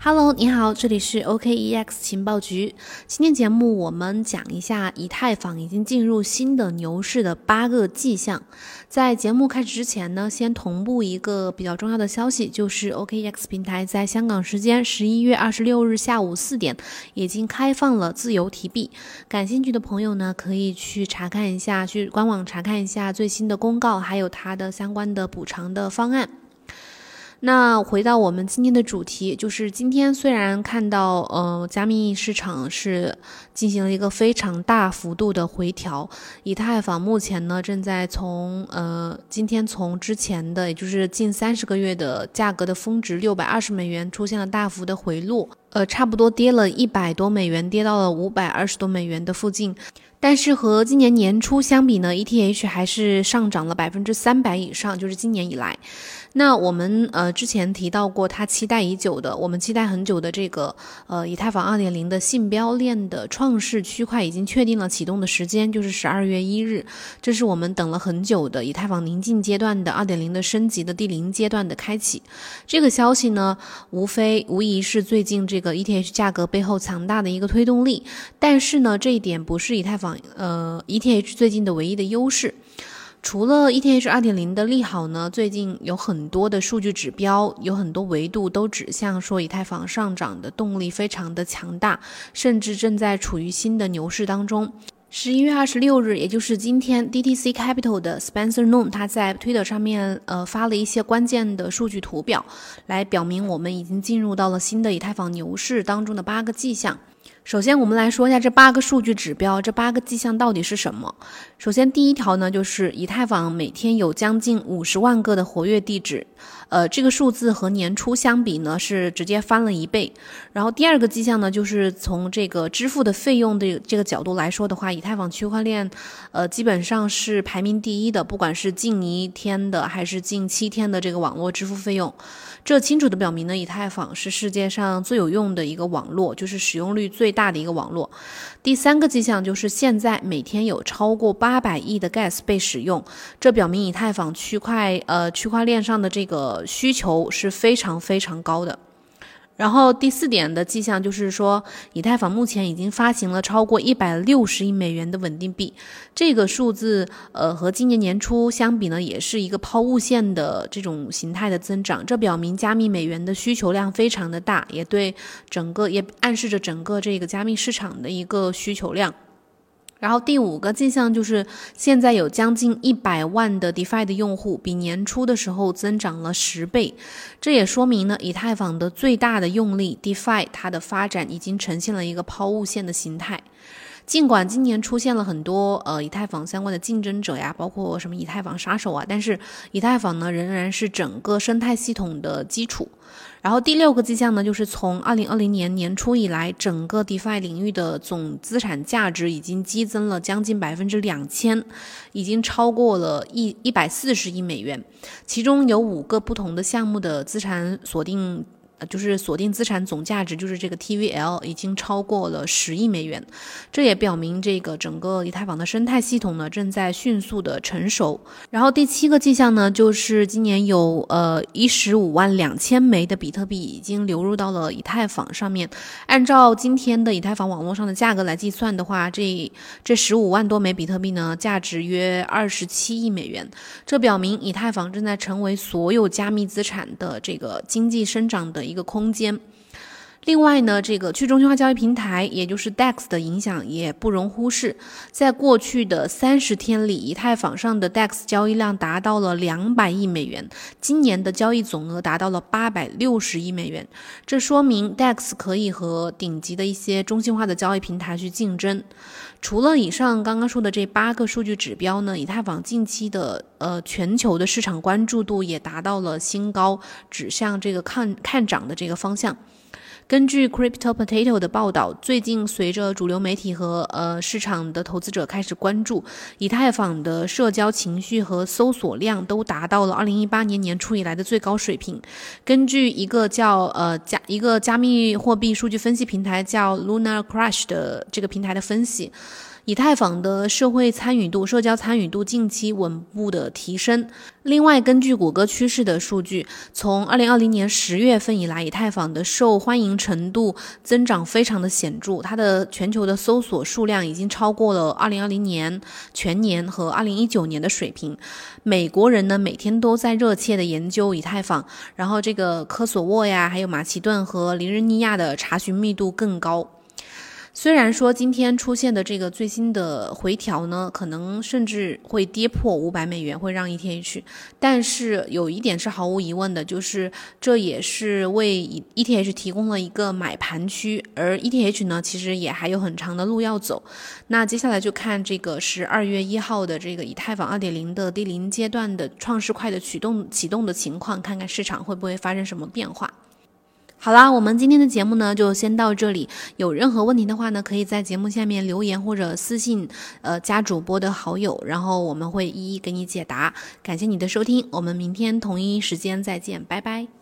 Hello，你好，这里是 OKEX 情报局。今天节目我们讲一下以太坊已经进入新的牛市的八个迹象。在节目开始之前呢，先同步一个比较重要的消息，就是 OKEX 平台在香港时间十一月二十六日下午四点已经开放了自由提币。感兴趣的朋友呢，可以去查看一下，去官网查看一下最新的公告，还有它的相关的补偿的方案。那回到我们今天的主题，就是今天虽然看到，呃，加密市场是进行了一个非常大幅度的回调，以太坊目前呢正在从，呃，今天从之前的，也就是近三十个月的价格的峰值六百二十美元出现了大幅的回落，呃，差不多跌了一百多美元，跌到了五百二十多美元的附近。但是和今年年初相比呢，ETH 还是上涨了百分之三百以上，就是今年以来。那我们呃之前提到过，它期待已久的，我们期待很久的这个呃以太坊二点零的信标链的创世区块已经确定了启动的时间，就是十二月一日。这是我们等了很久的以太坊临近阶段的二点零的升级的第零阶段的开启。这个消息呢，无非无疑是最近这个 ETH 价格背后强大的一个推动力。但是呢，这一点不是以太坊呃 ETH 最近的唯一的优势。除了 ETH 二点零的利好呢，最近有很多的数据指标，有很多维度都指向说以太坊上涨的动力非常的强大，甚至正在处于新的牛市当中。十一月二十六日，也就是今天，DTC Capital 的 Spencer Noon 他在 Twitter 上面呃发了一些关键的数据图表，来表明我们已经进入到了新的以太坊牛市当中的八个迹象。首先，我们来说一下这八个数据指标，这八个迹象到底是什么？首先，第一条呢，就是以太坊每天有将近五十万个的活跃地址，呃，这个数字和年初相比呢，是直接翻了一倍。然后，第二个迹象呢，就是从这个支付的费用的这个角度来说的话，以太坊区块链，呃，基本上是排名第一的，不管是近一天的还是近七天的这个网络支付费用，这清楚的表明呢，以太坊是世界上最有用的一个网络，就是使用率最。大的一个网络，第三个迹象就是现在每天有超过八百亿的 gas 被使用，这表明以太坊区块呃区块链上的这个需求是非常非常高的。然后第四点的迹象就是说，以太坊目前已经发行了超过一百六十亿美元的稳定币，这个数字，呃，和今年年初相比呢，也是一个抛物线的这种形态的增长。这表明加密美元的需求量非常的大，也对整个也暗示着整个这个加密市场的一个需求量。然后第五个迹象就是，现在有将近一百万的 DeFi 的用户，比年初的时候增长了十倍。这也说明呢，以太坊的最大的用力 DeFi 它的发展已经呈现了一个抛物线的形态。尽管今年出现了很多呃以太坊相关的竞争者呀，包括什么以太坊杀手啊，但是以太坊呢仍然是整个生态系统的基础。然后第六个迹象呢，就是从二零二零年年初以来，整个 DeFi 领域的总资产价值已经激增了将近百分之两千，已经超过了一一百四十亿美元，其中有五个不同的项目的资产锁定。呃，就是锁定资产总价值，就是这个 TVL 已经超过了十亿美元，这也表明这个整个以太坊的生态系统呢正在迅速的成熟。然后第七个迹象呢，就是今年有呃一十五万两千枚的比特币已经流入到了以太坊上面。按照今天的以太坊网络上的价格来计算的话，这这十五万多枚比特币呢，价值约二十七亿美元。这表明以太坊正在成为所有加密资产的这个经济生长的。一个空间。另外呢，这个去中心化交易平台，也就是 DEX 的影响也不容忽视。在过去的三十天里，以太坊上的 DEX 交易量达到了两百亿美元，今年的交易总额达到了八百六十亿美元。这说明 DEX 可以和顶级的一些中心化的交易平台去竞争。除了以上刚刚说的这八个数据指标呢，以太坊近期的呃全球的市场关注度也达到了新高，指向这个看看涨的这个方向。根据 Crypto Potato 的报道，最近随着主流媒体和呃市场的投资者开始关注，以太坊的社交情绪和搜索量都达到了二零一八年年初以来的最高水平。根据一个叫呃加一个加密货币数据分析平台叫 Luna Crash 的这个平台的分析。以太坊的社会参与度、社交参与度近期稳步的提升。另外，根据谷歌趋势的数据，从二零二零年十月份以来，以太坊的受欢迎程度增长非常的显著，它的全球的搜索数量已经超过了二零二零年全年和二零一九年的水平。美国人呢，每天都在热切的研究以太坊，然后这个科索沃呀，还有马其顿和尼日利亚的查询密度更高。虽然说今天出现的这个最新的回调呢，可能甚至会跌破五百美元，会让 ETH，但是有一点是毫无疑问的，就是这也是为 ETH 提供了一个买盘区，而 ETH 呢，其实也还有很长的路要走。那接下来就看这个十二月一号的这个以太坊二点零的第零阶段的创世块的启动启动的情况，看看市场会不会发生什么变化。好啦，我们今天的节目呢就先到这里。有任何问题的话呢，可以在节目下面留言或者私信，呃，加主播的好友，然后我们会一一给你解答。感谢你的收听，我们明天同一时间再见，拜拜。